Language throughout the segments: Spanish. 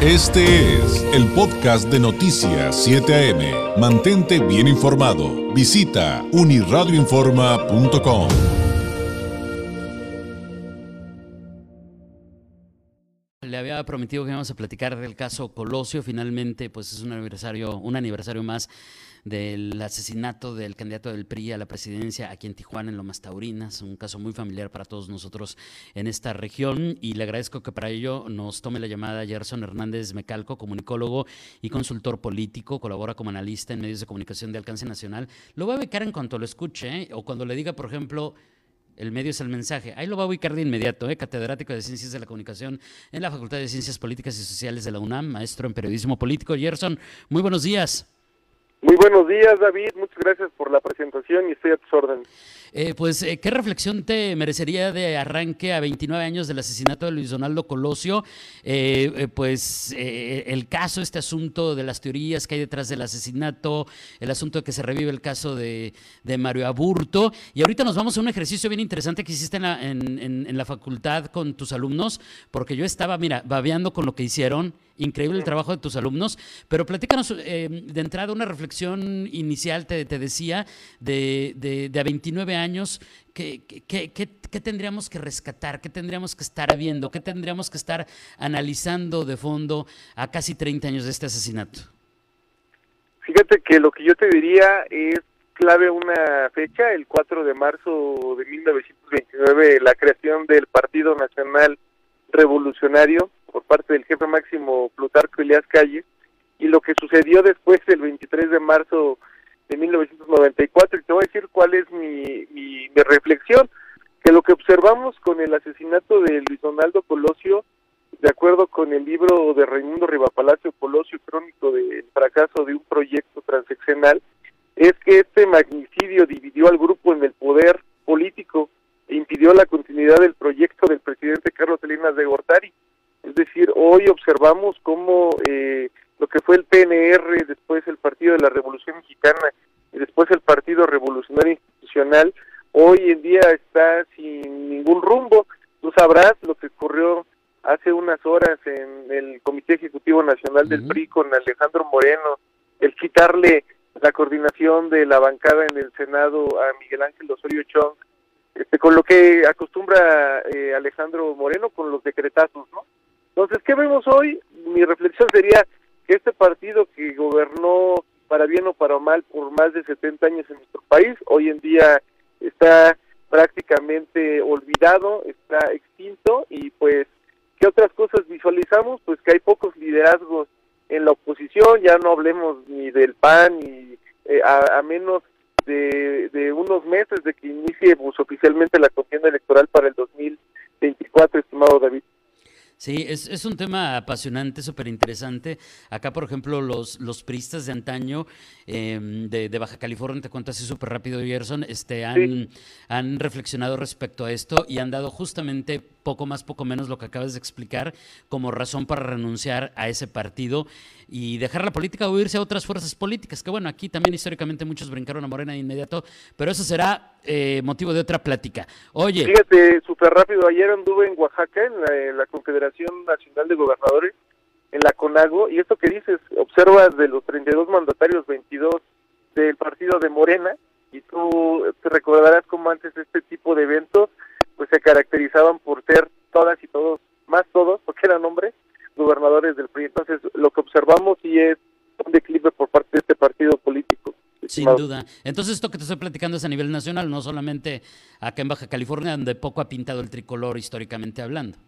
Este es el podcast de Noticias 7 AM. Mantente bien informado. Visita uniradioinforma.com. Le había prometido que íbamos a platicar del caso Colosio. Finalmente, pues es un aniversario, un aniversario más del asesinato del candidato del PRI a la presidencia aquí en Tijuana, en Lomas Taurinas, un caso muy familiar para todos nosotros en esta región y le agradezco que para ello nos tome la llamada Gerson Hernández Mecalco, comunicólogo y consultor político, colabora como analista en medios de comunicación de alcance nacional. Lo va a ubicar en cuanto lo escuche ¿eh? o cuando le diga, por ejemplo, el medio es el mensaje. Ahí lo va a ubicar de inmediato, ¿eh? catedrático de Ciencias de la Comunicación en la Facultad de Ciencias Políticas y Sociales de la UNAM, maestro en periodismo político. Gerson, muy buenos días. Muy buenos días, David. Muchas gracias por la presentación y estoy a tus órdenes. Eh, pues, eh, ¿qué reflexión te merecería de arranque a 29 años del asesinato de Luis Donaldo Colosio? Eh, pues, el caso, este asunto de las teorías que hay detrás del asesinato, el asunto de que se revive el caso de, Mario Aburto. Y ahorita nos vamos a un ejercicio bien interesante que hiciste en la, en la facultad con tus alumnos, porque yo estaba, mira, babeando con lo que hicieron increíble el trabajo de tus alumnos, pero platícanos eh, de entrada una reflexión inicial, te, decía, de, de, a 29 años, ¿qué, qué, tendríamos que rescatar? ¿Qué tendríamos que estar viendo? ¿Qué tendríamos que estar analizando de fondo a casi 30 años de este asesinato? Fíjate que lo que yo te diría es clave una fecha, el 4 de marzo de 1929, la creación del Partido Nacional Revolucionario, por parte del jefe máximo Plutarco Elias Calles y lo que sucedió después del 23 de marzo de 1994 y te voy a decir cuál es mi, mi, reflexión que lo que observamos con el asesinato de Luis Donaldo Colosio de acuerdo con el libro de Raimundo Rivapalacio Colosio crónico del fracaso de un proyecto transeccional es que este magnicidio dividió al grupo en el poder político e impidió la continuidad del proyecto del presidente Carlos Salinas de Gortari es decir, hoy observamos cómo eh, lo que fue el PNR, después el Partido de la Revolución Mexicana y después el Partido Revolucionario Institucional, hoy en día está sin ningún rumbo. Tú sabrás lo que ocurrió hace unas horas en el Comité Ejecutivo Nacional del PRI con Alejandro Moreno, el quitarle la coordinación de la bancada en el Senado a Miguel Ángel Osorio Chong, este, con lo que acostumbra eh, Alejandro Moreno con los decretazos, ¿no? Entonces, ¿qué vemos hoy? Mi reflexión sería que este partido que gobernó para bien o para mal por más de 70 años en nuestro país, hoy en día está prácticamente olvidado, está extinto y pues, ¿qué otras cosas visualizamos? Pues que hay pocos liderazgos en la oposición, ya no hablemos ni del PAN, ni eh, a, menos de, de, unos meses de que inicie pues, oficialmente la contienda electoral para el 2024, estimado David. Sí, es, es un tema apasionante, súper interesante. Acá, por ejemplo, los, los priistas de antaño em, de, de, Baja California, te cuento así súper rápido, Gerson, este, han, han reflexionado respecto a esto y han dado justamente poco más, poco menos lo que acabas de explicar como razón para renunciar a ese partido y dejar la política o irse a otras fuerzas políticas, que bueno, aquí también históricamente muchos brincaron a Morena de inmediato, pero eso será eh, motivo de otra plática. Oye. Fíjate, súper rápido, ayer anduve en Oaxaca, en la, Confederación Nacional de Gobernadores, en la CONAGO, y esto que dices, observas de los 32 mandatarios, 22 del partido de Morena, y tú te recordarás cómo antes este tipo de eventos pues se caracterizaban por ser todas y todos, más todos, porque eran hombres, gobernadores del PRI. Entonces, lo que observamos sí es un declive por parte de este partido político. Sin duda. Entonces, esto que te estoy platicando es a nivel nacional, no solamente acá en Baja California, donde poco ha pintado el tricolor históricamente hablando.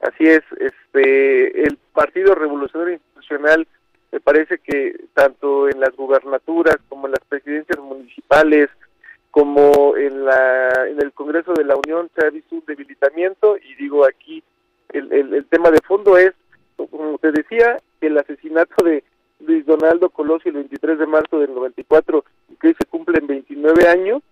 Así es, este, el Partido Revolucionario Institucional me parece que tanto en las gubernaturas como en las presidencias municipales, como en, la, en el Congreso de la Unión se ha visto un debilitamiento y digo aquí el, el, tema de fondo es, como te decía, el asesinato de Luis Donaldo Colosio el 23 de marzo del 94, que hoy se cumplen 29 años,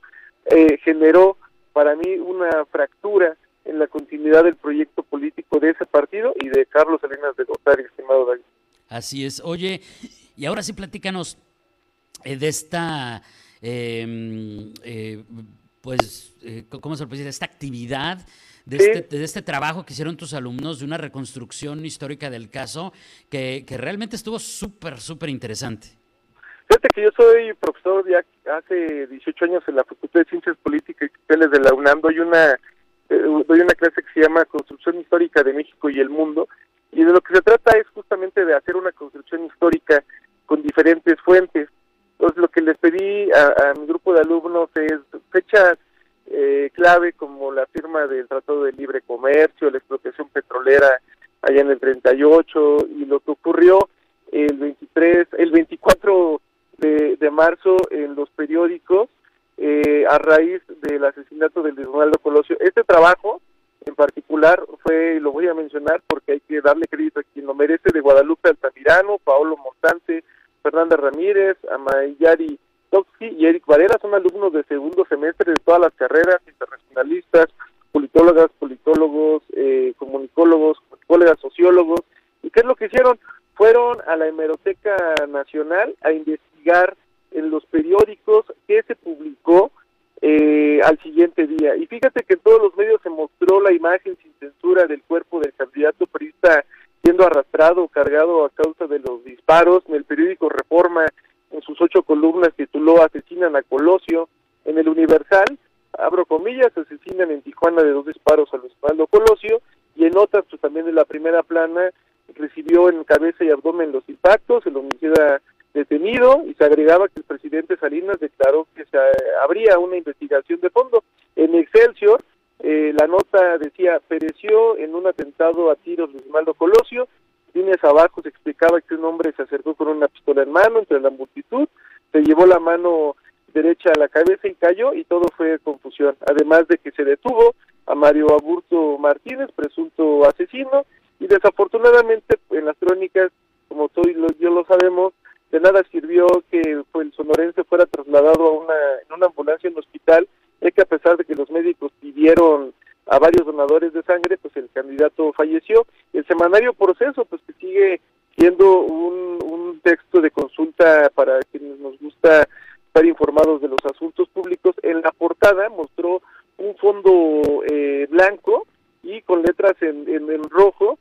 eh, generó para mí una fractura en la continuidad del proyecto político de ese partido y de Carlos Salinas de Gortari, estimado David. Así es. Oye, y ahora sí platícanos eh, de esta Em, eh, pues, eh, ¿cómo se puede decir? Esta actividad de, este, de este trabajo que hicieron tus alumnos, de una reconstrucción histórica del caso, que, que realmente estuvo súper, súper interesante. Fíjate que yo soy profesor ya hace 18 años en la Facultad de Ciencias Políticas y Sociales de la UNAM, doy una, eh, doy una clase que se llama Construcción Histórica de México y el Mundo, y de lo que se trata es justamente de hacer una construcción histórica con diferentes fuentes. Entonces lo que les pedí a, a mi grupo de alumnos es fechas eh, clave como la firma del Tratado de Libre Comercio, la expropiación petrolera allá en el 38 y lo que ocurrió el 23, el 24 de, de marzo en los periódicos eh, a raíz del asesinato del Ronaldo Colosio. Este trabajo en particular fue, lo voy a mencionar porque hay que darle crédito a quien lo merece, de Guadalupe Altamirano, Paolo Montante, Fernanda Ramírez, Amayari Toxi y Eric Varela son alumnos de segundo semestre de todas las carreras, internacionalistas, politólogas, politólogos, eh, comunicólogos, colegas sociólogos. ¿Y qué es lo que hicieron? Fueron a la Hemeroteca Nacional a investigar en los periódicos qué se publicó eh, al siguiente día. Y fíjate que en todos los medios se mostró la imagen sin censura del cuerpo del candidato periodista siendo arrastrado, cargado a causa de los disparos. En el periódico Reforma en sus ocho columnas tituló Asesinan a Colosio. En el Universal, abro comillas, asesinan en Tijuana de dos disparos a Osvaldo Colosio. Y en otras, pues también en la primera plana, recibió en cabeza y abdomen los impactos, el homicida detenido y se agregaba que el presidente Salinas declaró que se habría una investigación de fondo. En Excelsior, eh, la nota decía, pereció en un atentado a tiros de Osvaldo Colosio líneas abajo se explicaba que un hombre se acercó con una pistola en mano entre la multitud, se llevó la mano derecha a la cabeza y cayó y todo fue confusión. Además de que se detuvo a Mario Aburto Martínez, presunto asesino, y desafortunadamente en las crónicas, como todos yo lo sabemos, de nada sirvió que pues, el sonorense fuera trasladado a una, en una ambulancia en un hospital, ya que a pesar de que los médicos pidieron a varios donadores de sangre, pues el candidato falleció. El semanario Proceso, pues que sigue siendo un, un texto de consulta para quienes nos gusta estar informados de los asuntos públicos, en la portada mostró un fondo eh, blanco y con letras en, en, rojo,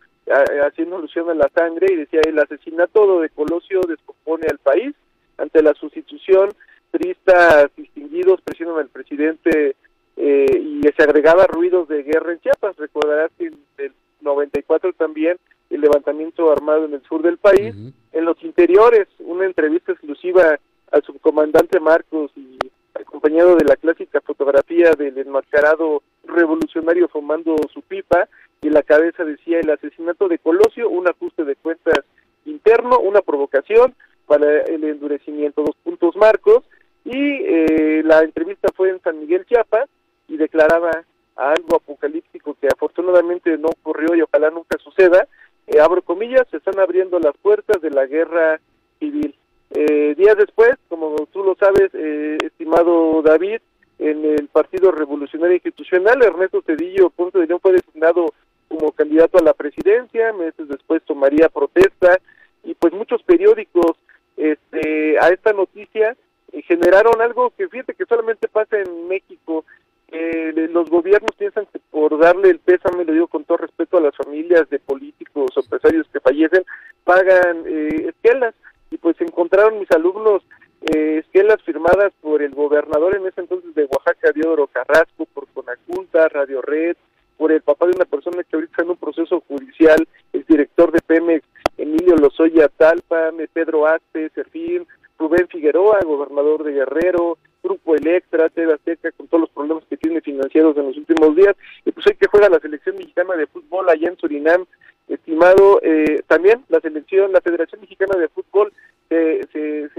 haciendo alusión a la sangre, y decía, el asesinato de Colosio descompone al país, ante la sustitución, tristas distinguidos presionan al presidente eh, y se agregaba ruidos de guerra en Chiapas. Recordarás que en el 94 también el levantamiento armado en el sur del país. En los interiores, una entrevista exclusiva al subcomandante Marcos y acompañado de la clásica fotografía del enmascarado revolucionario fumando su pipa y la cabeza decía el asesinato de Colosio, un ajuste de cuentas interno, una provocación para el endurecimiento. Dos puntos Marcos y eh, la entrevista fue en San Miguel Chiapas y declaraba algo apocalíptico que afortunadamente no ocurrió y ojalá nunca suceda, eh, abro comillas, se están abriendo las puertas de la guerra civil. Eh, días después, como tú lo sabes, eh, estimado David, en el Partido Revolucionario Institucional, Ernesto Cedillo Ponce de León fue designado como candidato a la presidencia, meses después tomaría protesta y pues muchos periódicos este, a esta noticia algo que fíjate que solamente pasa en México eh, los gobiernos piensan que por darle el pésame, lo digo con todo respeto a las familias de políticos o empresarios que fallecen, pagan eh, esquelas. Y pues encontraron mis alumnos eh, esquelas firmadas por el gobernador en ese entonces de Oaxaca, Diodoro Carrasco, por Conaculta, Radio Red, por el papá de una persona que ahorita está en un proceso judicial, el director de Pemex, Emilio Lozoya Talpa, Pedro Aste, Serfín, Rubén Figueroa, gobernador de Guerrero, Grupo Electra, TV Azteca, con todos los problemas que tiene financieros en los últimos días, y pues hoy que juega la selección mexicana de fútbol allá en Surinam, estimado, eh, también la selección, la Federación Mexicana de Fútbol, se, se,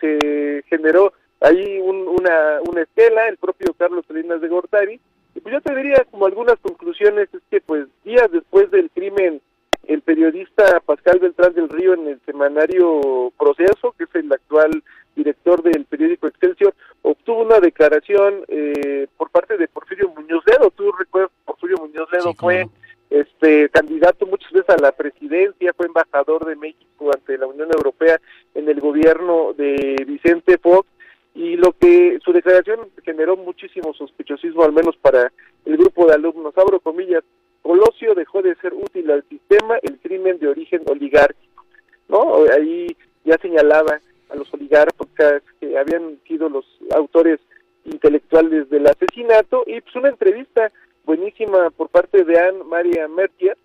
se, generó ahí una, una estela, el propio Carlos Salinas de Gortari, y pues yo te diría como algunas conclusiones, es que pues días después del crimen el periodista Pascal Beltrán del Río en el semanario Proceso, que es el actual director del periódico Excelsior, obtuvo una declaración eh, por parte de Porfirio Muñoz Ledo. Tú recuerdas, Porfirio Muñoz Ledo fue este candidato muchas veces a la presidencia, fue embajador de México ante la Unión Europea en el gobierno de Vicente Fox y lo que su declaración generó muchísimo sospechosismo, al menos para el el grupo de alumnos, abro comillas, Colosio dejó de ser útil al sistema el crimen de origen oligárquico, ¿no? Ahí ya señalaba a los oligarcas que habían sido los autores intelectuales del asesinato y pues una entrevista buenísima por parte de Anne Maria Mertier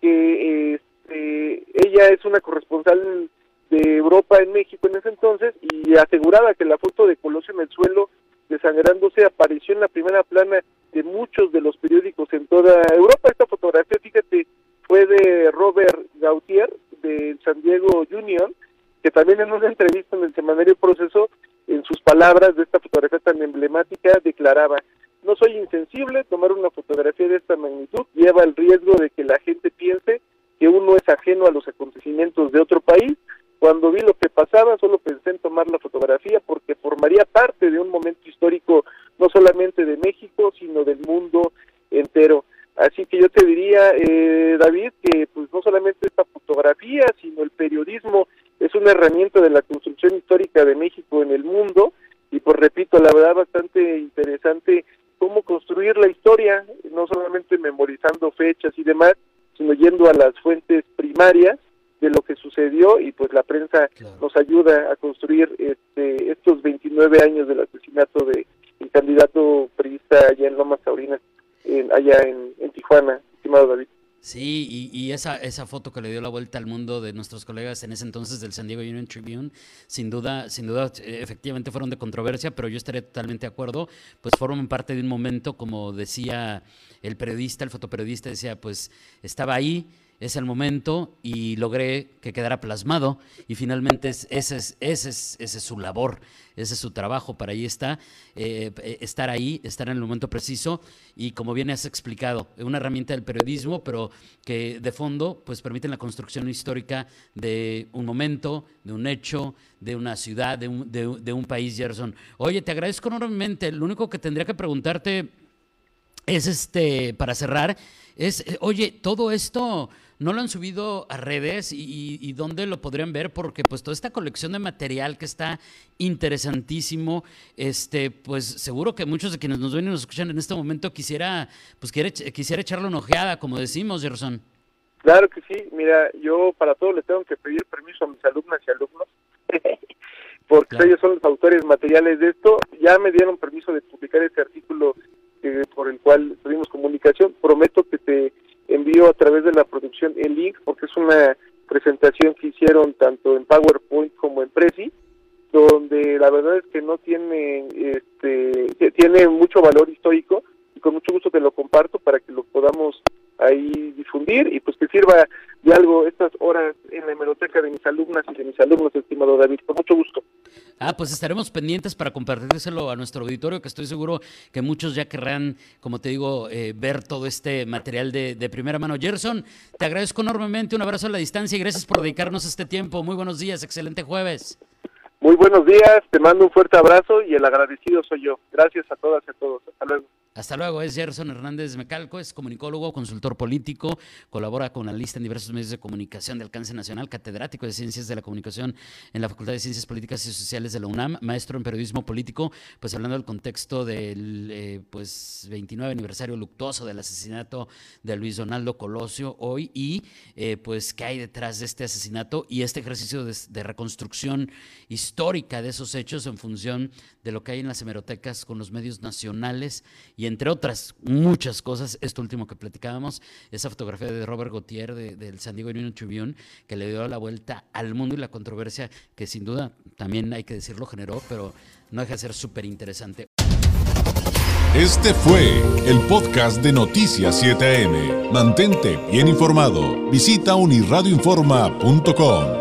que este, ella es una corresponsal de Europa en México en ese entonces y aseguraba que la foto de Colosio en el suelo desangrándose apareció en la primera plana de muchos de los periódicos en toda Europa. Esta fotografía, fíjate, fue de Robert Gautier de San Diego Union, que también en una entrevista en el semanario Proceso, en sus palabras de esta fotografía tan emblemática, declaraba, no soy insensible, tomar una fotografía de esta magnitud lleva el riesgo de que la gente piense que uno es ajeno a los acontecimientos de otro país. Cuando vi lo que pasaba, solo pensé en tomar la fotografía porque formaría parte de un momento histórico no solamente de México, sino del mundo entero. Así que yo te diría, eh, David, que pues no solamente esta fotografía, sino el periodismo es una herramienta de la construcción histórica de México en el mundo. Y pues repito, la verdad bastante interesante cómo construir la historia, no solamente memorizando fechas y demás, sino yendo a las fuentes primarias de lo que sucedió. Y pues la prensa nos ayuda a construir este, estos 29 años del asesinato de el candidato periodista allá en Lomas Taurinas, allá en, en Tijuana, estimado David. Sí, y, y, esa, esa foto que le dio la vuelta al mundo de nuestros colegas en ese entonces del San Diego Union Tribune, sin duda, sin duda, efectivamente fueron de controversia, pero yo estaré totalmente de acuerdo, pues forman parte de un momento, como decía el periodista, el fotoperiodista, decía, pues estaba ahí, es el momento y logré que quedara plasmado y finalmente ese, es, ese, es, ese es su labor, ese es su trabajo, para ahí está, eh, eh, estar ahí, estar en el momento preciso y como bien has explicado, una herramienta del periodismo, pero que de fondo pues permite la construcción histórica de un momento, de un hecho, de una ciudad, de un, de, de un país, Gerson. Oye, te agradezco enormemente, lo único que tendría que preguntarte es este, para cerrar, es, eh, oye, todo esto no lo han subido a redes y, dónde lo podrían ver porque pues toda esta colección de material que está interesantísimo, este, pues seguro que muchos de quienes nos ven y nos escuchan en este momento quisiera, pues quiere, quisiera echarle una ojeada, como decimos, Gerson. Claro que sí, mira, yo para todo le tengo que pedir permiso a mis alumnas y alumnos, porque ellos son los autores materiales de esto, ya me dieron permiso de publicar este artículo eh, por el cual tuvimos comunicación, prometo que te envío a través de la producción el link porque es una presentación que hicieron tanto en PowerPoint como en Prezi, donde la verdad es que no tiene, este, tiene mucho valor histórico y con mucho gusto te lo comparto para que lo podamos ahí difundir y pues que sirva de algo estas horas en la hemeroteca de mis alumnas y de mis alumnos, estimado David, con mucho gusto. Ah, pues estaremos pendientes para compartírselo a nuestro auditorio, que estoy seguro que muchos ya querrán, como te digo, eh, ver todo este material de, de, primera mano. Gerson, te agradezco enormemente, un abrazo a la distancia y gracias por dedicarnos este tiempo. Muy buenos días, excelente jueves. Muy buenos días, te mando un fuerte abrazo y el agradecido soy yo. Gracias a todas y a todos. Hasta luego. Hasta luego, es Gerson Hernández Mecalco, es comunicólogo, consultor político, colabora con la lista en diversos medios de comunicación de alcance nacional, catedrático de Ciencias de la Comunicación en la Facultad de Ciencias Políticas y Sociales de la UNAM, maestro en periodismo político, pues hablando del contexto del eh, pues 29 aniversario luctuoso del asesinato de Luis Donaldo Colosio hoy y eh, pues qué hay detrás de este asesinato y este ejercicio de, de reconstrucción histórica de esos hechos en función de lo que hay en las hemerotecas con los medios nacionales y entre otras muchas cosas, esto último que platicábamos, esa fotografía de Robert Gautier del San Diego Union Tribune, que le dio la vuelta al mundo y la controversia que sin duda también hay que decirlo generó, pero no deja de ser súper interesante. Este fue el podcast de Noticias 7am. Mantente bien informado. Visita unirradioinforma.com.